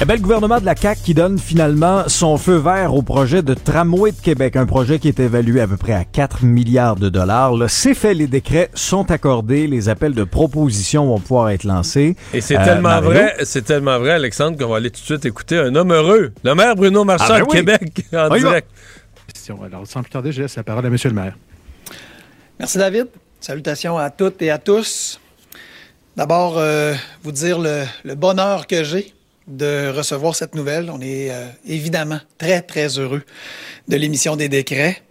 Eh bien, le gouvernement de la CAQ qui donne finalement son feu vert au projet de tramway de Québec, un projet qui est évalué à peu près à 4 milliards de dollars. C'est fait, les décrets sont accordés, les appels de proposition vont pouvoir être lancés. Et c'est euh, tellement vrai, c'est tellement vrai, Alexandre, qu'on va aller tout de suite écouter un homme heureux, le maire Bruno Marchand ah ben de Québec, en direct. Alors, sans plus tarder, je laisse la parole à Monsieur le maire. Merci, David. Salutations à toutes et à tous. D'abord, euh, vous dire le bonheur que j'ai de recevoir cette nouvelle. On est euh, évidemment très, très heureux de l'émission des décrets.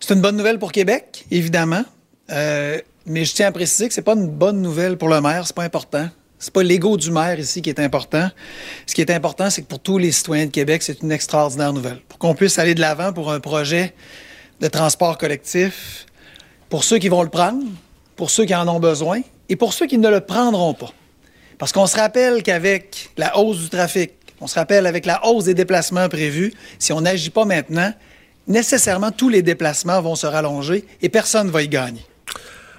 C'est une bonne nouvelle pour Québec, évidemment, euh, mais je tiens à préciser que c'est pas une bonne nouvelle pour le maire, c'est pas important. C'est pas l'ego du maire ici qui est important. Ce qui est important, c'est que pour tous les citoyens de Québec, c'est une extraordinaire nouvelle. Pour qu'on puisse aller de l'avant pour un projet de transport collectif, pour ceux qui vont le prendre, pour ceux qui en ont besoin et pour ceux qui ne le prendront pas. Parce qu'on se rappelle qu'avec la hausse du trafic, on se rappelle avec la hausse des déplacements prévus, si on n'agit pas maintenant, nécessairement tous les déplacements vont se rallonger et personne ne va y gagner.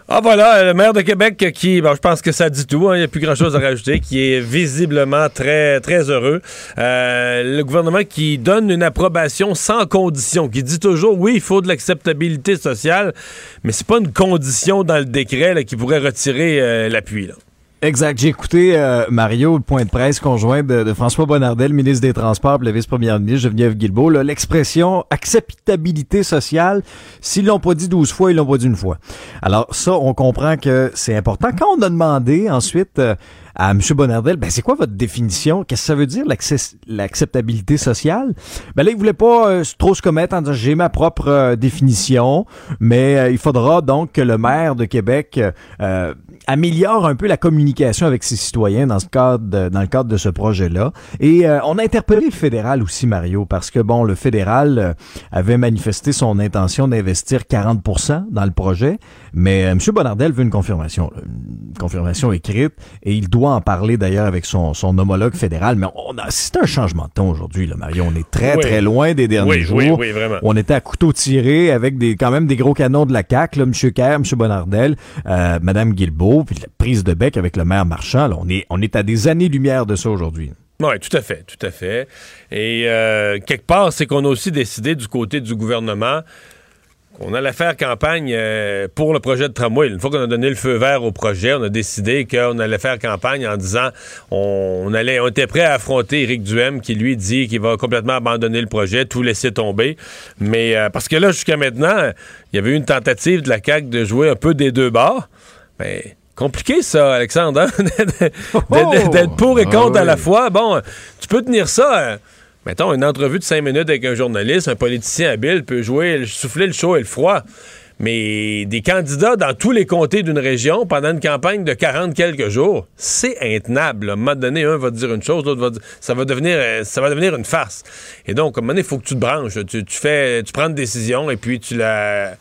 Ah voilà, le maire de Québec qui, je pense que ça dit tout, hein, il n'y a plus grand-chose à rajouter, qui est visiblement très, très heureux. Euh, le gouvernement qui donne une approbation sans condition, qui dit toujours, oui, il faut de l'acceptabilité sociale, mais c'est pas une condition dans le décret qui pourrait retirer euh, l'appui. Exact. J'ai écouté euh, Mario, le point de presse conjoint de, François Bonnardel, ministre des Transports, la vice-première ministre Geneviève Guilbeault. L'expression acceptabilité sociale, s'ils l'ont pas dit douze fois, ils l'ont pas dit une fois. Alors ça, on comprend que c'est important. Quand on a demandé ensuite euh, à M. Bonnardel, ben c'est quoi votre définition? Qu'est-ce que ça veut dire l'acceptabilité sociale? Ben là, il voulait pas euh, trop se commettre en disant j'ai ma propre euh, définition, mais euh, il faudra donc que le maire de Québec améliore un peu la communication avec ses citoyens dans le cadre de ce projet-là. Et on a interpellé le fédéral aussi, Mario, parce que bon, le fédéral avait manifesté son intention d'investir 40% dans le projet, mais M. Bonnardel veut une confirmation, une confirmation écrite, et il doit en parler d'ailleurs avec son, son, homologue fédéral, mais on a, c'est un changement de ton aujourd'hui, là, Mario. On est très, très loin des derniers jours. Oui, oui, vraiment. On était à couteau tiré avec des, quand même des gros canons de la CAQ, là, M. Kerr, M. Bonardel, euh, Mme Guilbeault, puis la prise de bec avec le maire Marchand. Là, on, est, on est à des années-lumière de ça aujourd'hui. Oui, tout à fait, tout à fait. Et euh, quelque part, c'est qu'on a aussi décidé du côté du gouvernement on allait faire campagne euh, pour le projet de tramway. Une fois qu'on a donné le feu vert au projet, on a décidé qu'on allait faire campagne en disant on, allait, on était prêt à affronter Éric Duhem qui lui dit qu'il va complètement abandonner le projet, tout laisser tomber. Mais euh, parce que là, jusqu'à maintenant, il y avait eu une tentative de la CAQ de jouer un peu des deux bords. Mais compliqué ça, Alexandre, hein? d'être pour et contre ah à la fois. Bon, tu peux tenir ça. Euh, mettons, une entrevue de cinq minutes avec un journaliste, un politicien habile peut jouer, souffler le chaud et le froid. Mais des candidats dans tous les comtés d'une région pendant une campagne de 40 quelques jours, c'est intenable. À un moment donné, un va dire une chose, l'autre va dire. Ça va devenir, euh, ça va devenir une farce. Et donc, à un moment donné, il faut que tu te branches. Tu, fais, tu prends une décision et puis tu la.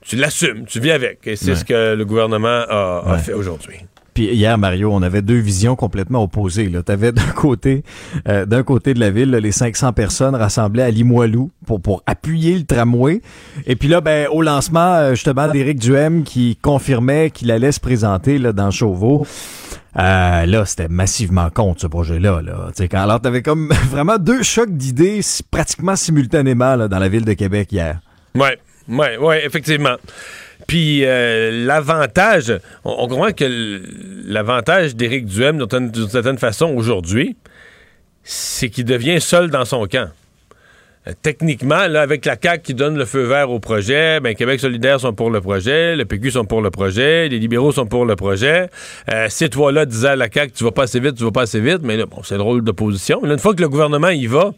Tu l'assumes, tu vis avec. Et c'est ce que le gouvernement a fait aujourd'hui. Puis hier, Mario, on avait deux visions complètement opposées. Tu avais d'un côté, euh, d'un côté de la ville, les 500 personnes rassemblées à Limoilou pour, appuyer le tramway. Et puis là, ben, au lancement, euh, justement, d'Éric Duhem qui confirmait qu'il allait se présenter là, dans Chauveau. Euh, là, c'était massivement contre ce projet-là. Là. Quand, alors, t'avais comme vraiment deux chocs d'idées pratiquement simultanément dans la ville de Québec hier. Ouais, ouais, ouais, effectivement. Puis euh, l'avantage, on, comprend que l'avantage d'Éric Duhem, d'une certaine façon, aujourd'hui, c'est qu'il devient seul dans son camp. Euh, techniquement, là, avec la CAQ qui donne le feu vert au projet, ben, Québec solidaire sont pour le projet, le PQ sont pour le projet, les libéraux sont pour le projet. Euh, ces trois-là disaient à la CAQ, tu vas pas assez vite, tu vas pas assez vite, mais là, bon, c'est drôle d'opposition. Une fois que le gouvernement y va,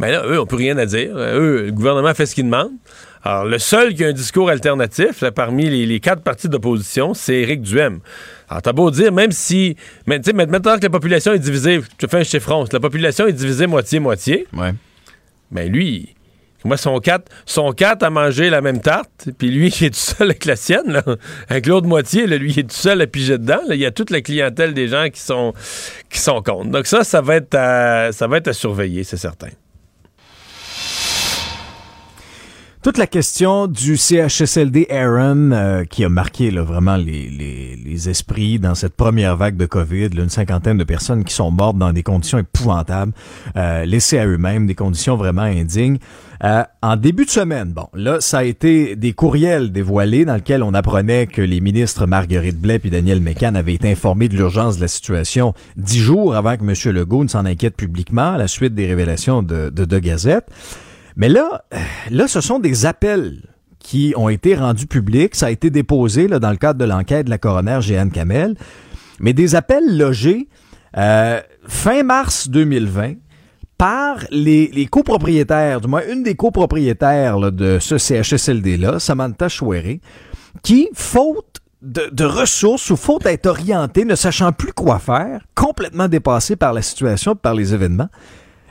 ben là, eux, on peut rien à dire. Eux, le gouvernement fait ce qu'il demande. Alors, le seul qui a un discours alternatif, parmi les, quatre partis d'opposition, c'est Éric Duhem. Alors, t'as beau dire, même si. Mais, maintenant que la population est divisée, je fais un chiffron, la population est divisée moitié-moitié. Ouais. Mais ben, lui, Moi, son quatre, son quatre a mangé la même tarte, puis lui, il est tout seul avec la sienne, là. avec l'autre moitié, là, lui, il est tout seul à piger dedans. Là. Il y a toute la clientèle des gens qui sont, qui sont contre. Donc ça, ça va être à, ça va être à surveiller, c'est certain. Toute la question du CHSLD Aaron euh, qui a marqué là, vraiment les, les, les, esprits dans cette première vague de COVID, là, une cinquantaine de personnes qui sont mortes dans des conditions épouvantables, euh, laissées à eux-mêmes, des conditions vraiment indignes. Euh, en début de semaine, bon, là, ça a été des courriels dévoilés dans lesquels on apprenait que les ministres Marguerite Blais et Daniel Mécan avaient été informés de l'urgence de la situation dix jours avant que M. Legault ne s'en inquiète publiquement à la suite des révélations de, de, de Gazette. Mais là, là, ce sont des appels qui ont été rendus publics. Ça a été déposé là, dans le cadre de l'enquête de la coroner Jeanne Kamel. Mais des appels logés euh, fin mars 2020 par les, copropriétaires, du moins une des copropriétaires de ce CHSLD-là, Samantha Chouéré, qui, faute de, de, ressources ou faute d'être orientée, ne sachant plus quoi faire, complètement dépassée par la situation, par les événements,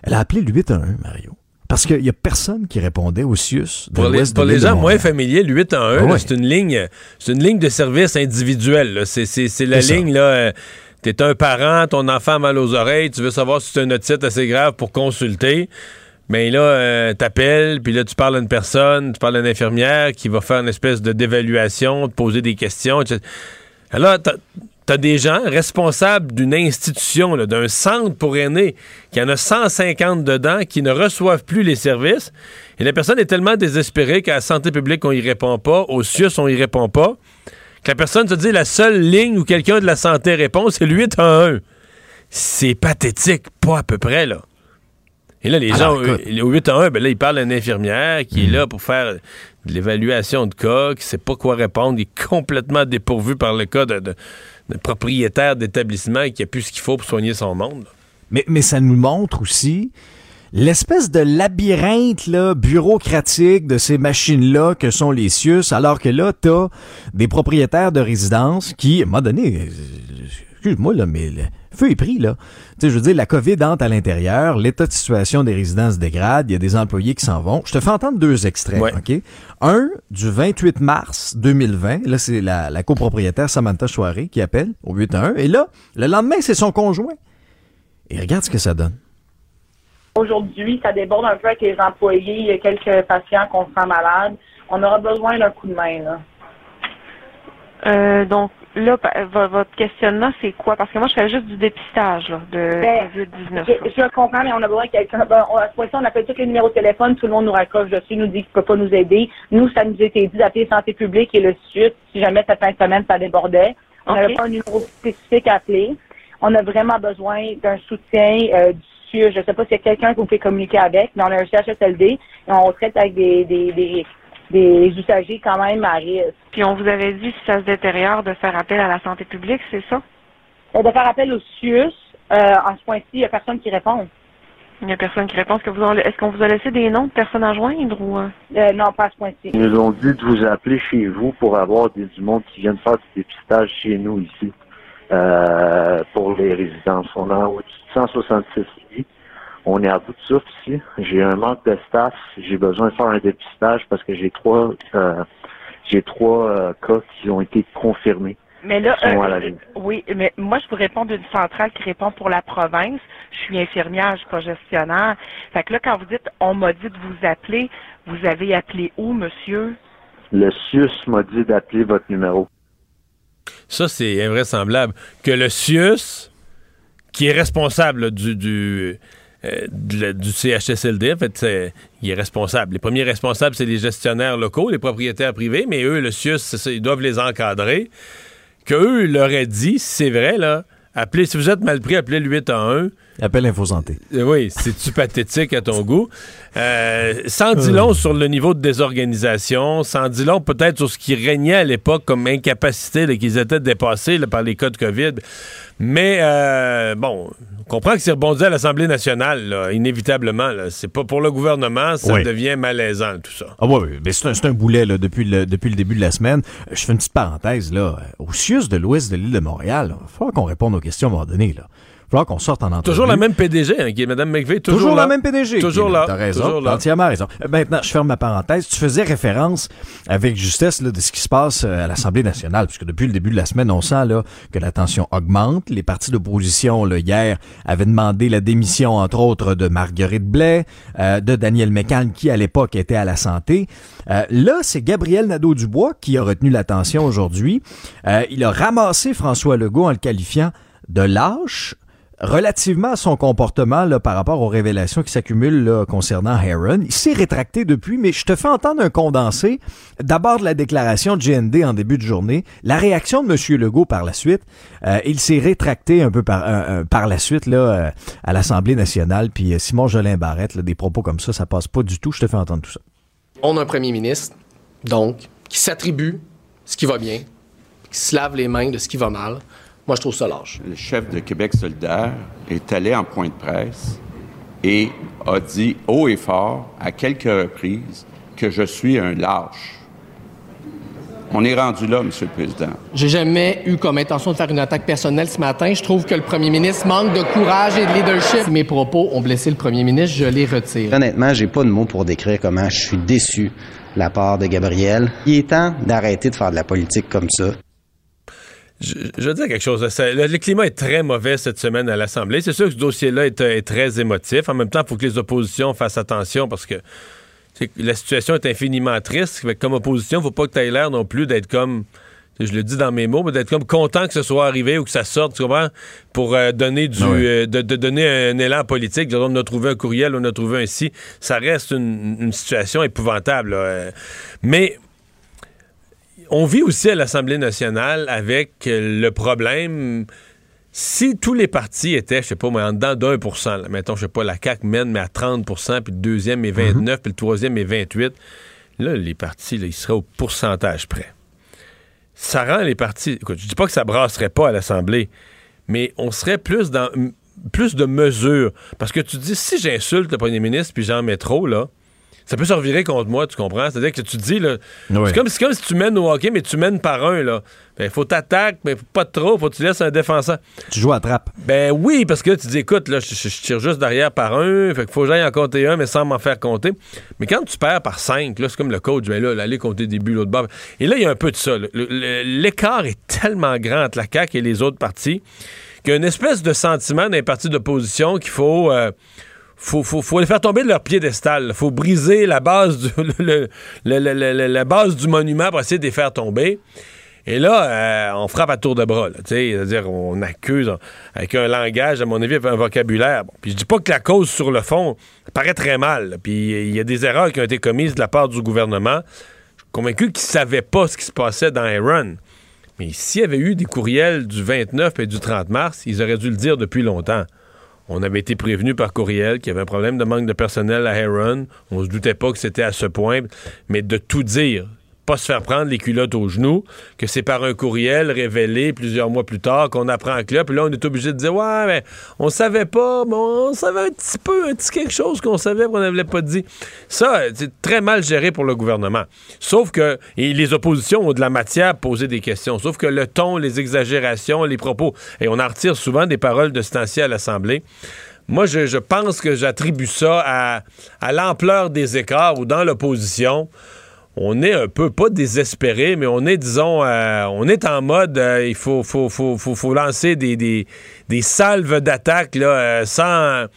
elle a appelé le 811, Mario. Parce qu'il n'y a personne qui répondait au CIUS. De pour les, pour les gens moins familiers, le 811, ouais. c'est une ligne c'est une ligne de service individuel. C'est la ligne, là. Euh, T'es un parent, ton enfant a mal aux oreilles, tu veux savoir si c'est un otite assez grave pour consulter. Mais là, euh, t'appelles, puis là, tu parles à une personne, tu parles à une infirmière qui va faire une espèce de d'évaluation, te poser des questions, etc. Alors, t'as des gens responsables d'une institution, d'un centre pour aînés, qui en a 150 dedans, qui ne reçoivent plus les services. Et la personne est tellement désespérée qu'à la santé publique, on y répond pas, au CIUS, on y répond pas, que la personne se dit la seule ligne où quelqu'un de la santé répond, c'est le 811. C'est pathétique, pas à peu près, là. Et là, les Alors, gens, écoute. au 811, ben là, ils parlent à une infirmière qui est là pour faire de l'évaluation de cas, qui sait pas quoi répondre, il est complètement dépourvu par le cas de, de, de propriétaire d'établissement qui a plus ce qu'il faut pour soigner son monde. Mais, mais ça nous montre aussi l'espèce de labyrinthe là, bureaucratique de ces machines-là que sont les CIUS, alors que là, t'as des propriétaires de résidences qui, à un moment donné, euh, excuse-moi, là, mais feu est pris, là. Tu sais, je veux dire, la COVID entre à l'intérieur, l'état de situation des résidences dégrade, il y a des employés qui s'en vont. Je te fais entendre deux extraits, Ouais. OK? Un, du 28 mars 2020, là, c'est la, la copropriétaire Samantha Chouaré qui appelle au 811, et là, le lendemain, c'est son conjoint. Et regarde ce que ça donne. Aujourd'hui, ça déborde un peu avec les employés. Il y a quelques patients qu'on sent malades. On aura besoin d'un coup de main. Là. Euh, donc là, votre questionnement, c'est quoi? Parce que moi, je fais juste du dépistage là, de Ben, COVID-19. Je, je comprends, mais on a besoin de quelqu'un. Ben, on- à ce point-ci, on appelle tous les numéros de téléphone. Tout le monde nous raccroche dessus, nous dit qu'il ne peut pas nous aider. Nous, ça nous a été dit d'appeler Santé publique et le suite si jamais cette fin de semaine, ça débordait. On n'avait pas un numéro spécifique à appeler. On a vraiment besoin d'un soutien euh, du CIE. Je ne sais pas s'il y a quelqu'un que vous pouvez communiquer avec, mais on a un CHSLD et on traite avec des, des, des, des usagers quand même à risque. Puis on vous avait dit, si ça se détériore, de faire appel à la santé publique, c'est ça? Euh, De faire appel au CIUS, euh, en ce point-ci, il n'y a personne qui répond. Il n'y a personne qui répond. Est-ce que vous en- est-ce qu'on vous a laissé des noms de personnes à joindre ou euh? Euh, non, pas à ce point-ci. Ils nous ont dit de vous appeler chez vous pour avoir des, du monde qui viennent faire du dépistage chez nous ici euh, pour les résidences. On a au-dessus de 166 lits. On est à bout de souffle ici. J'ai un manque de staff. J'ai besoin de faire un dépistage parce que j'ai trois euh, j'ai trois euh, cas qui ont été confirmés. Mais là, ligne. oui, mais moi, je vous réponds d'une centrale qui répond pour la province. Je suis infirmière, je suis pas gestionnaire. Fait que là, quand vous dites, on m'a dit de vous appeler, vous avez appelé où, monsieur? Le CIUS m'a dit d'appeler votre numéro. Ça, c'est invraisemblable. Que le CIUS, qui est responsable là, du, du, euh, du CHSLD, en fait, il est responsable. Les premiers responsables, c'est les gestionnaires locaux, les propriétaires privés, mais eux, le CIUS, ils doivent les encadrer. Que eux leur aient dit, si c'est vrai, là, appelez, si vous êtes mal pris, appelez le 811. Appelle InfoSanté. Euh, Oui, c'est-tu pathétique à ton goût? Euh, sans dit long sur le niveau de désorganisation, sans dit long peut-être sur ce qui régnait à l'époque comme incapacité, qu'ils étaient dépassés là, par les cas de COVID. Mais euh, bon, on comprend que c'est rebondi à l'Assemblée nationale, là, inévitablement. C'est pas pour le gouvernement, ça Oui. devient malaisant, tout ça. Ah ouais, mais c'est un, boulet là, depuis, le, depuis le début de la semaine. Je fais une petite parenthèse là. Au CIUS de l'ouest de l'île de Montréal, il va falloir qu'on réponde aux questions à un moment donné. Là. Falloir qu'on sorte en entrevue. Toujours la même PDG, hein, qui est Mme McVeigh. Toujours, Toujours, la même PDG. Toujours là. T'as raison. Toujours là. T'as entièrement raison. Euh, Maintenant, je ferme ma parenthèse. Tu faisais référence avec justesse là, de ce qui se passe euh, à l'Assemblée nationale, puisque depuis le début de la semaine, on sent là, que la tension augmente. Les partis d'opposition, hier, avaient demandé la démission, entre autres, de Marguerite Blais, euh, de Daniel McCann, qui, à l'époque, était à la santé. Euh, là, c'est Gabriel Nadeau-Dubois qui a retenu l'attention aujourd'hui. Euh, il a ramassé François Legault en le qualifiant de lâche, relativement à son comportement par rapport aux révélations qui s'accumulent concernant Heron. Il s'est rétracté depuis, mais je te fais entendre un condensé. D'abord de la déclaration de GND en début de journée, la réaction de M. Legault par la suite. Euh, il s'est rétracté un peu par, la suite euh, à l'Assemblée nationale. Puis euh, Simon Jolin Barrette, des propos comme ça, ça passe pas du tout. Je te fais entendre tout ça. On a un premier ministre, donc, qui s'attribue ce qui va bien, qui se lave les mains de ce qui va mal. Moi, je trouve ça lâche. Le chef de Québec solidaire est allé en point de presse et a dit haut et fort, à quelques reprises, que je suis un lâche. On est rendu là, Monsieur le Président. J'ai jamais eu comme intention de faire une attaque personnelle ce matin. Je trouve que le premier ministre manque de courage et de leadership. Si mes propos ont blessé le premier ministre, je les retire. Honnêtement, j'ai pas de mots pour décrire comment je suis déçu de la part de Gabriel. Il est temps d'arrêter de faire de la politique comme ça. Je, je veux dire quelque chose. ça- le, le climat est très mauvais cette semaine à l'Assemblée. C'est sûr que ce dossier-là est, est très émotif. En même temps, il faut que les oppositions fassent attention parce que la situation est infiniment triste. Comme opposition, il ne faut pas que tu aies l'air non plus d'être comme. Je le dis dans mes mots, mais d'être comme content que ce soit arrivé ou que ça sorte, tu comprends? Pour euh, donner du, Ah euh, de, de donner un élan politique. On a trouvé un courriel, on a trouvé un ci. Ça reste une, une situation épouvantable. là. Euh, Mais on vit aussi à l'Assemblée nationale avec euh, le problème. Si tous les partis étaient, je sais pas, moi, en dedans d'un pour cent, mettons, je sais pas, la CAQ mène, mais à 30% puis le deuxième est 29 puis le troisième est 28%, là, les partis, là, ils seraient au pourcentage près. Ça rend les partis. Écoute, je dis pas que ça brasserait pas à l'Assemblée, mais on serait plus dans plus de mesures. Parce que tu dis, si j'insulte le premier ministre puis j'en mets trop, là, ça peut se revirer contre moi, tu comprends? C'est-à-dire que tu te dis, là, c'est comme, c'est comme si tu mènes au hockey, mais tu mènes par un, là. Ben, faut t'attaquer, mais faut pas trop, faut que tu laisses un défenseur. Tu joues à trappe. Ben oui, parce que là, tu dis, écoute, là, je, je- je tire juste derrière par un, fait qu'il faut que j'aille en compter un, mais sans m'en faire compter. Mais quand tu perds par cinq, là, c'est comme le coach, ben là, aller compter des buts l'autre bord. Et là, il y a un peu de ça. là. Le- le- L'écart est tellement grand entre la CAQ et les autres partis qu'il y a une espèce de sentiment dans les partis d'opposition qu'il faut... euh, faut, faut, les faire tomber de leur piédestal. Faut briser la base du, monument pour essayer de les faire tomber. Et là, euh, on frappe à tour de bras. C'est-à-dire, on accuse avec un langage, à mon avis, avec un vocabulaire. Puis je dis pas que la cause sur le fond paraît très mal. Puis il y a des erreurs qui ont été commises de la part du gouvernement. Je suis convaincu qu'ils savaient pas ce qui se passait dans Iran. Mais s'il y avait eu des courriels du 29 et du 30 mars, ils auraient dû le dire depuis longtemps. On avait été prévenu par courriel qu'il y avait un problème de manque de personnel à Heron. On se doutait pas que c'était à ce point, mais de tout dire, pas se faire prendre les culottes aux genoux, que c'est par un courriel révélé plusieurs mois plus tard qu'on apprend que là, puis là on est obligé de dire ouais, mais on savait pas, mais on savait un petit peu, un petit quelque chose qu'on savait qu'on n'avait pas dit. Ça, c'est très mal géré pour le gouvernement. Sauf que les oppositions ont de la matière à poser des questions. Sauf que le ton, les exagérations, les propos, et on en retire souvent des paroles de ce à l'Assemblée. Moi, je, pense que j'attribue ça à l'ampleur des écarts ou dans l'opposition. On est un peu, pas désespéré, mais on est, disons, euh, on est en mode, euh, il faut, lancer des, salves d'attaque euh, sans,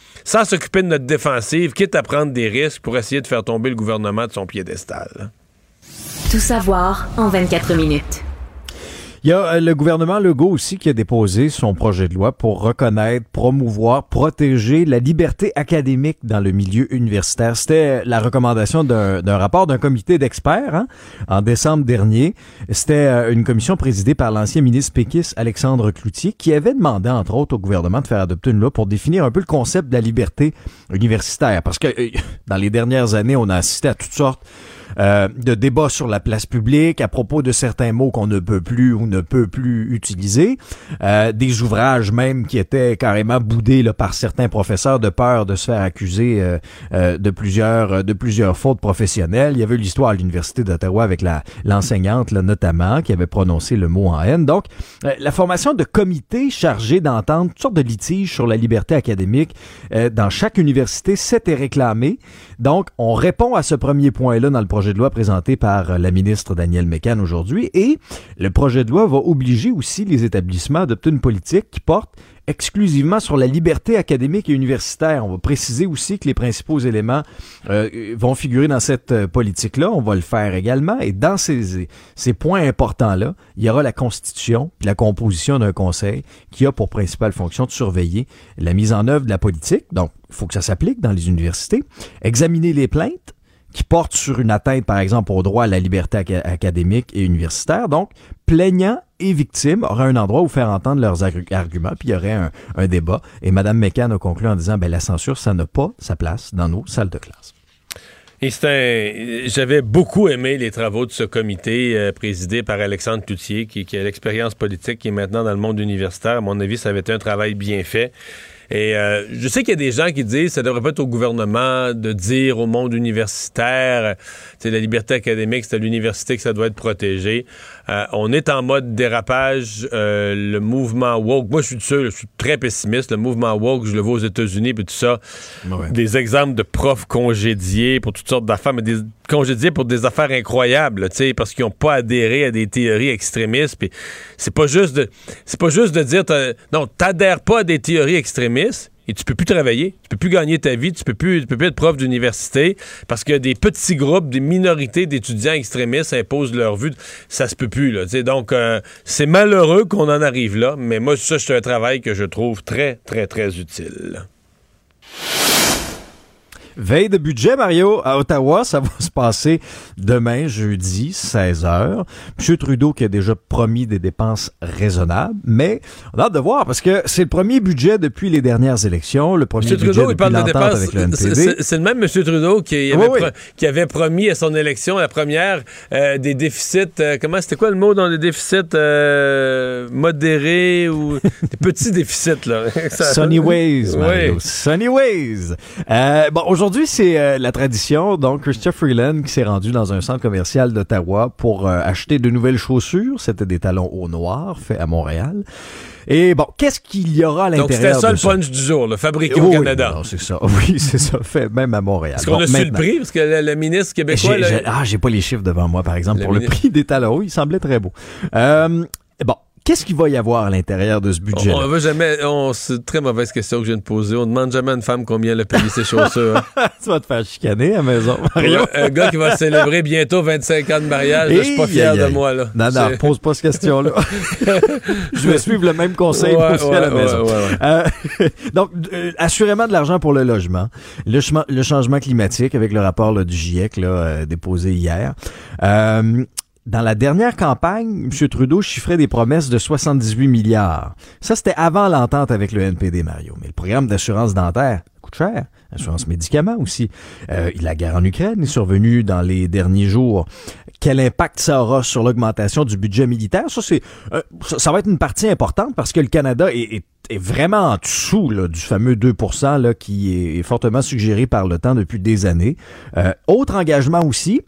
s'occuper de notre défensive, quitte à prendre des risques pour essayer de faire tomber le gouvernement de son piédestal. Tout savoir en 24 minutes. Il y a euh, le gouvernement Legault aussi qui a déposé son projet de loi pour reconnaître, promouvoir, protéger la liberté académique dans le milieu universitaire. C'était la recommandation d'un rapport d'un comité d'experts hein, en décembre dernier. C'était euh, une commission présidée par l'ancien ministre péquiste Alexandre Cloutier qui avait demandé, entre autres, au gouvernement de faire adopter une loi pour définir un peu le concept de la liberté universitaire. Parce que euh, dans les dernières années, on a assisté à toutes sortes euh, de débats sur la place publique à propos de certains mots qu'on ne peut plus ou ne peut plus utiliser, euh, des ouvrages même qui étaient carrément boudés là, par certains professeurs de peur de se faire accuser euh, euh, de plusieurs de plusieurs fautes professionnelles. Il y avait l'histoire à l'université d'Ottawa avec la l'enseignante là, notamment qui avait prononcé le mot en haine. Donc la formation de comités chargés d'entendre toutes sortes de litiges sur la liberté académique dans chaque université s'était réclamée. Donc on répond à ce premier point-là dans le projet de loi présenté par la ministre Danielle Mécan aujourd'hui et le projet de loi va obliger aussi les établissements à adopter une politique qui porte exclusivement sur la liberté académique et universitaire. On va préciser aussi que les principaux éléments euh, vont figurer dans cette euh, politique-là. On va le faire également. Et dans ces, points importants-là, il y aura la constitution la composition d'un conseil qui a pour principale fonction de surveiller la mise en œuvre de la politique. Donc, il faut que ça s'applique dans les universités. Examiner les plaintes qui portent sur une atteinte, par exemple, au droit à la liberté académique et universitaire. Donc, plaignants et victimes auraient un endroit où faire entendre leurs arguments, puis il y aurait un, débat. Et Mme McCann a conclu en disant, ben, la censure, ça n'a pas sa place dans nos salles de classe. Et c'est J'avais beaucoup aimé les travaux de ce comité euh, présidé par Alexandre Toutier, qui, qui a l'expérience politique, qui est maintenant dans le monde universitaire. À mon avis, ça avait été un travail bien fait. Et euh, je sais qu'il y a des gens qui disent ça devrait pas être au gouvernement de dire au monde universitaire, c'est la liberté académique, c'est à l'université que ça doit être protégé. Euh, on est en mode dérapage. Euh, le mouvement woke, moi je suis sûr, je suis très pessimiste. Le mouvement woke, je le vois aux États-Unis, puis tout ça. Des exemples de profs congédiés pour toutes sortes d'affaires, mais des pour des affaires incroyables, tu parce qu'ils n'ont pas adhéré à des théories extrémistes. Puis c'est pas juste de, c'est pas juste de dire, non, t'adhères pas à des théories extrémistes et tu peux plus travailler, tu peux plus gagner ta vie, tu peux plus, tu peux plus être prof d'université parce que des petits groupes, des minorités d'étudiants extrémistes imposent leur vue. Ça se peut plus là. donc euh, c'est malheureux qu'on en arrive là, mais moi ça c'est un travail que je trouve très très très utile. Veille de budget, Mario, à Ottawa, ça va se passer demain, jeudi, 16h. M. Trudeau qui a déjà promis des dépenses raisonnables, mais on a hâte de voir parce que c'est le premier budget depuis les dernières élections, le premier budget Trudeau, depuis l'entente avec le NPD. C'est le même M. Trudeau qui avait, qui avait, promis à son élection, la première, euh, des déficits, euh, comment c'était quoi le mot dans les déficits euh, modérés ou des petits déficits, là? Sunny Ways, Mario. Sunny Ways. bon, aujourd'hui, Aujourd'hui, c'est euh, la tradition. Donc, Christopher Freeland qui s'est rendu dans un centre commercial d'Ottawa pour euh, acheter de nouvelles chaussures. C'était des talons au noir faits à Montréal. Et bon, qu'est-ce qu'il y aura à l'intérieur Donc, c'était ça le punch du jour, le fabriqué au Canada. c'est ça. Oui, c'est ça. Fait même à Montréal. Est-ce qu'on a su le prix? Parce que le, ministre québécois... ah, j'ai pas les chiffres devant moi, par exemple, pour le prix des talons. Il semblait très beau. Euh, bon, Qu'est-ce qu'il va y avoir à l'intérieur de ce budget? On, veut jamais. c'est une très mauvaise question que je viens de poser. On demande jamais à une femme combien elle a payé ses chaussures. tu vas te faire chicaner à la maison. un gars qui va célébrer bientôt 25 ans de mariage, je suis pas fier de moi. Là. Non, non, pose pas cette question-là. je vais suivre le même conseil pour aussi à la maison. Euh, donc, euh, assurément de l'argent pour le logement, le, le, changement climatique avec le rapport là, du GIEC là, euh, déposé hier. Euh, dans la dernière campagne, M. Trudeau chiffrait des promesses de 78 milliards. Ça, c'était avant l'entente avec le NPD, Mario. Mais le programme d'assurance dentaire coûte cher. Assurance médicaments aussi. Euh, la guerre en Ukraine est survenue dans les derniers jours. Quel impact ça aura sur l'augmentation du budget militaire? Ça, c'est, euh, ça, va être une partie importante parce que le Canada est, vraiment en dessous du fameux 2 là, qui est fortement suggéré par le temps depuis des années. Euh, autre engagement aussi,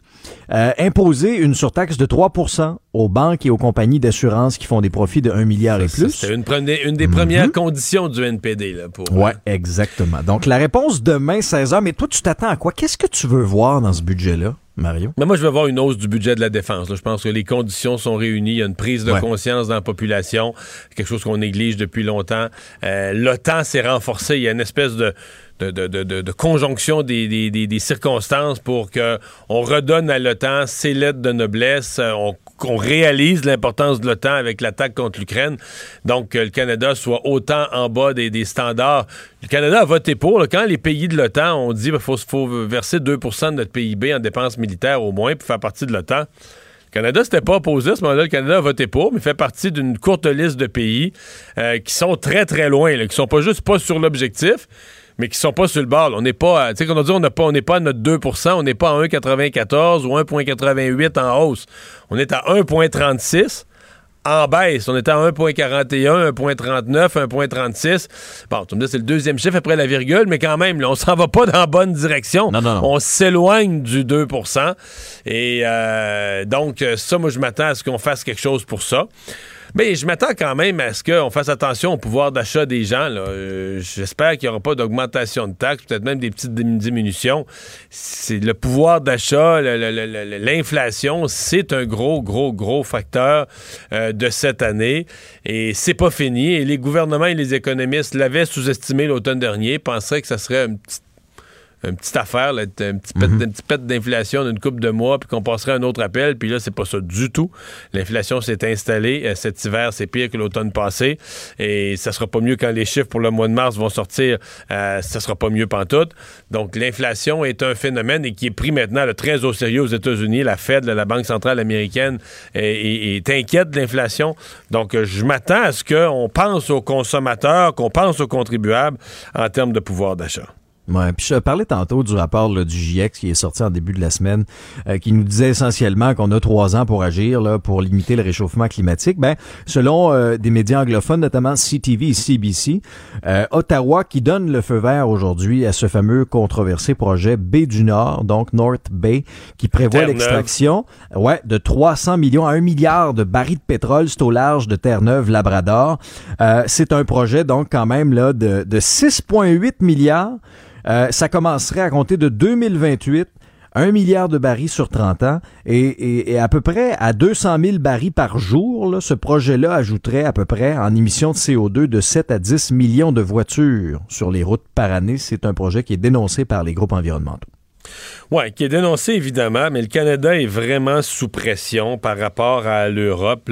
euh, imposer une surtaxe de 3% aux banques et aux compagnies d'assurance qui font des profits de 1 milliard et plus. C'est une, une, des premières mhm. conditions du NPD. Là, pour, ouais, exactement. Donc, la réponse demain, 16 h. Mais toi, tu t'attends à quoi? Qu'est-ce que tu veux voir dans ce budget-là? Mario? Mais moi, je veux voir une hausse du budget de la défense. Je pense que les conditions sont réunies. Il y a une prise de conscience dans la population, quelque chose qu'on néglige depuis longtemps. Euh, L'OTAN s'est renforcé. Il y a une espèce de de, conjonction des, circonstances pour qu'on redonne à l'OTAN ses lettres de noblesse, euh, qu'on réalise l'importance de l'OTAN avec l'attaque contre l'Ukraine, donc que le Canada soit autant en bas des, standards. Le Canada a voté pour. quand les pays de l'OTAN ont dit qu'il faut, verser 2% de notre PIB en dépenses militaires au moins pour faire partie de l'OTAN, le Canada s'était pas opposé à ce moment-là. Le Canada a voté pour, mais fait partie d'une courte liste de pays euh, qui sont très, très loin, là, qui sont pas juste pas sur l'objectif, mais qui sont pas sur le bord. On n'est pas, tu sais, qu'on a dit, on n'est pas, pas à notre 2% on n'est pas à 1,94 ou 1,88 en hausse. On est à 1,36 en baisse. On était à 1,41, 1,39, 1,36. Bon, tu me dis, c'est le deuxième chiffre après la virgule, mais quand même, là, on s'en va pas dans la bonne direction. Non, non, non. On s'éloigne du 2% Et euh, donc, ça, moi, je m'attends à ce qu'on fasse quelque chose pour ça. Mais je m'attends quand même à ce qu'on fasse attention au pouvoir d'achat des gens. Euh, J'espère qu'il n'y aura pas d'augmentation de taxes, peut-être même des petites dim- diminutions. C'est le pouvoir d'achat, l'inflation, c'est un gros, gros, gros facteur euh, de cette année. Et c'est pas fini. Et les gouvernements et les économistes l'avaient sous-estimé l'automne dernier, penseraient que ça serait une petite une petite affaire, là, un petit pet, Mhm. un petit pet d'inflation d'une coupe de mois, puis qu'on passerait à un autre appel, puis là, c'est pas ça du tout. L'inflation s'est installée. Euh, cet hiver, c'est pire que l'automne passé. Et ça sera pas mieux quand les chiffres pour le mois de mars vont sortir. Euh, ça sera pas mieux pantoute. Donc, l'inflation est un phénomène et qui est pris maintenant là, très au sérieux aux États-Unis. La Fed, la Banque centrale américaine, est, est- est inquiète de l'inflation. Donc, euh, je m'attends à ce qu'on pense aux consommateurs, qu'on pense aux contribuables en termes de pouvoir d'achat. Ouais, puis je parlais tantôt du rapport là, du GIEC qui est sorti en début de la semaine, euh, qui nous disait essentiellement qu'on a trois ans pour agir là, pour limiter le réchauffement climatique. Ben, selon euh, des médias anglophones, notamment CTV et CBC, euh, Ottawa qui donne le feu vert aujourd'hui à ce fameux controversé projet Baie du Nord, donc North Bay, qui prévoit l'extraction ouais, de 300 millions à 1 milliard de barils de pétrole c'est au large de Terre-Neuve, Labrador. Euh, c'est un projet donc quand même là de, de 6,8 milliards. Euh, ça commencerait à compter de 2028. 1 milliard de barils sur 30 ans et, à peu près à 200 000 barils par jour, ce projet-là ajouterait à peu près en émissions de CO2 de 7 à 10 millions de voitures sur les routes par année. C'est un projet qui est dénoncé par les groupes environnementaux. Oui, qui est dénoncé évidemment, mais le Canada est vraiment sous pression par rapport à l'Europe.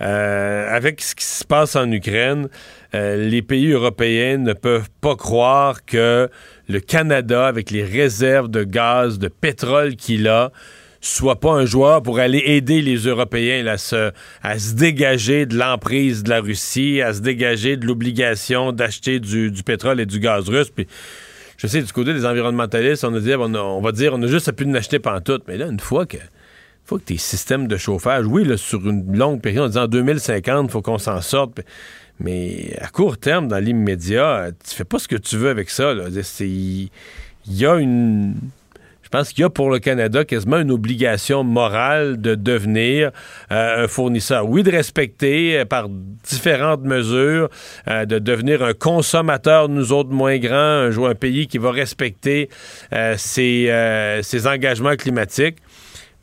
Euh, avec ce qui se passe en Ukraine, euh, les pays européens ne peuvent pas croire que le Canada, avec les réserves de gaz, de pétrole qu'il a, soit pas un joueur pour aller aider les Européens à, se, dégager de l'emprise de la Russie, à se dégager de l'obligation d'acheter du, pétrole et du gaz russe. Puis, je sais, du côté des environnementalistes, on, a dit, on, on va dire, on a juste à plus n'acheter pantoute. Mais là, une fois que, fois que tes systèmes de chauffage, oui, là, sur une longue période, en disant 2050, il faut qu'on s'en sorte. puis- Mais à court terme, dans l'immédiat, tu fais pas ce que tu veux avec ça. Il y a une. Je pense qu'il y a pour le Canada quasiment une obligation morale de devenir euh, un fournisseur. Oui, de respecter euh, par différentes mesures, euh, de devenir un consommateur, nous autres moins grands, un, un pays qui va respecter ses engagements climatiques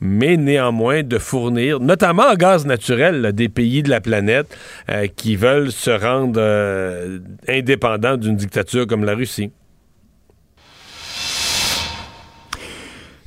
mais néanmoins de fournir, notamment en gaz naturel, des pays de la planète euh, qui veulent se rendre euh, indépendants d'une dictature comme la Russie.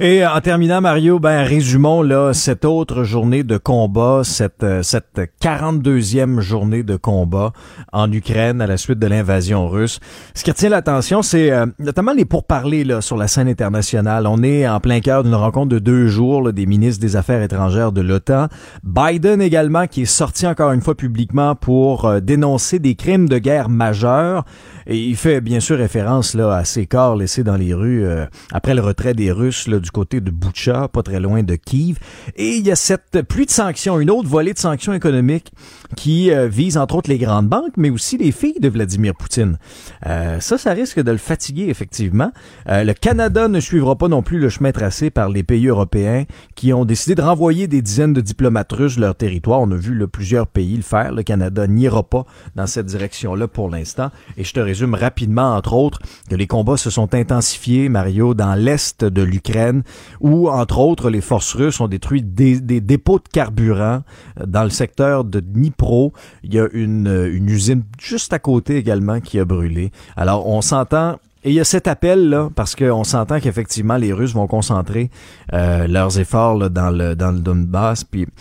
Et en terminant, Mario, ben résumons là cette autre journée de combat, cette euh, cette 42e journée de combat en Ukraine à la suite de l'invasion russe. Ce qui retient l'attention, c'est euh, notamment les pourparlers là sur la scène internationale. On est en plein cœur d'une rencontre de deux jours là, des ministres des Affaires étrangères de l'OTAN. Biden également qui est sorti encore une fois publiquement pour euh, dénoncer des crimes de guerre majeurs. Et il fait bien sûr référence là à ces corps laissés dans les rues euh, après le retrait des Russes là, du côté de Boucha, pas très loin de Kiev. Et il y a cette pluie de sanctions, une autre volée de sanctions économiques qui euh, vise entre autres les grandes banques, mais aussi les filles de Vladimir Poutine. Euh, ça, ça risque de le fatiguer effectivement. Euh, le Canada ne suivra pas non plus le chemin tracé par les pays européens qui ont décidé de renvoyer des dizaines de diplomates russes de leur territoire. On a vu plusieurs pays le faire. Le Canada n'ira pas dans cette direction-là pour l'instant. Et je te résume rapidement, entre autres, que les combats se sont intensifiés, Mario, dans l'est de l'Ukraine, où, entre autres, les forces russes ont détruit des, des dépôts de carburant euh, dans le secteur de Dnipro. Il y a une, euh, une usine juste à côté également qui a brûlé. Alors, on s'entend et il y a cet appel là parce qu'on s'entend qu'effectivement les Russes vont concentrer euh, leurs efforts là, dans le dans le Donbass puis tu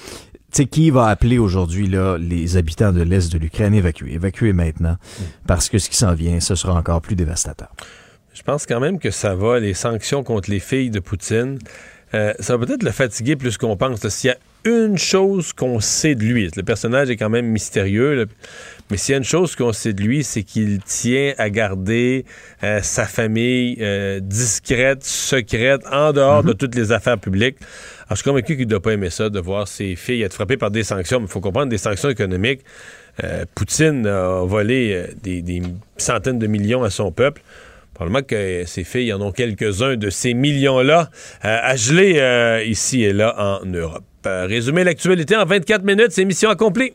sais qui va appeler aujourd'hui là les habitants de l'est de l'Ukraine évacuer évacuer maintenant? Parce que ce qui s'en vient ce sera encore plus dévastateur. Je pense quand même que ça va, les sanctions contre les filles de Poutine. euh, ça va peut-être le fatiguer plus qu'on pense. S'il y a une chose qu'on sait de lui, le personnage est quand même mystérieux, là, mais s'il y a une chose qu'on sait de lui, c'est qu'il tient à garder euh, sa famille euh, discrète, secrète, en dehors de toutes les affaires publiques. Alors, je suis convaincu qu'il ne doit pas aimer ça, de voir ses filles être frappées par des sanctions. Mais il faut comprendre des sanctions économiques. Poutine a volé des, des centaines de millions à son peuple. Probablement que ses filles en ont quelques-uns de ces millions-là euh, à geler euh, ici et là en Europe. Euh, résumer l'actualité en 24 minutes, c'est mission accomplie.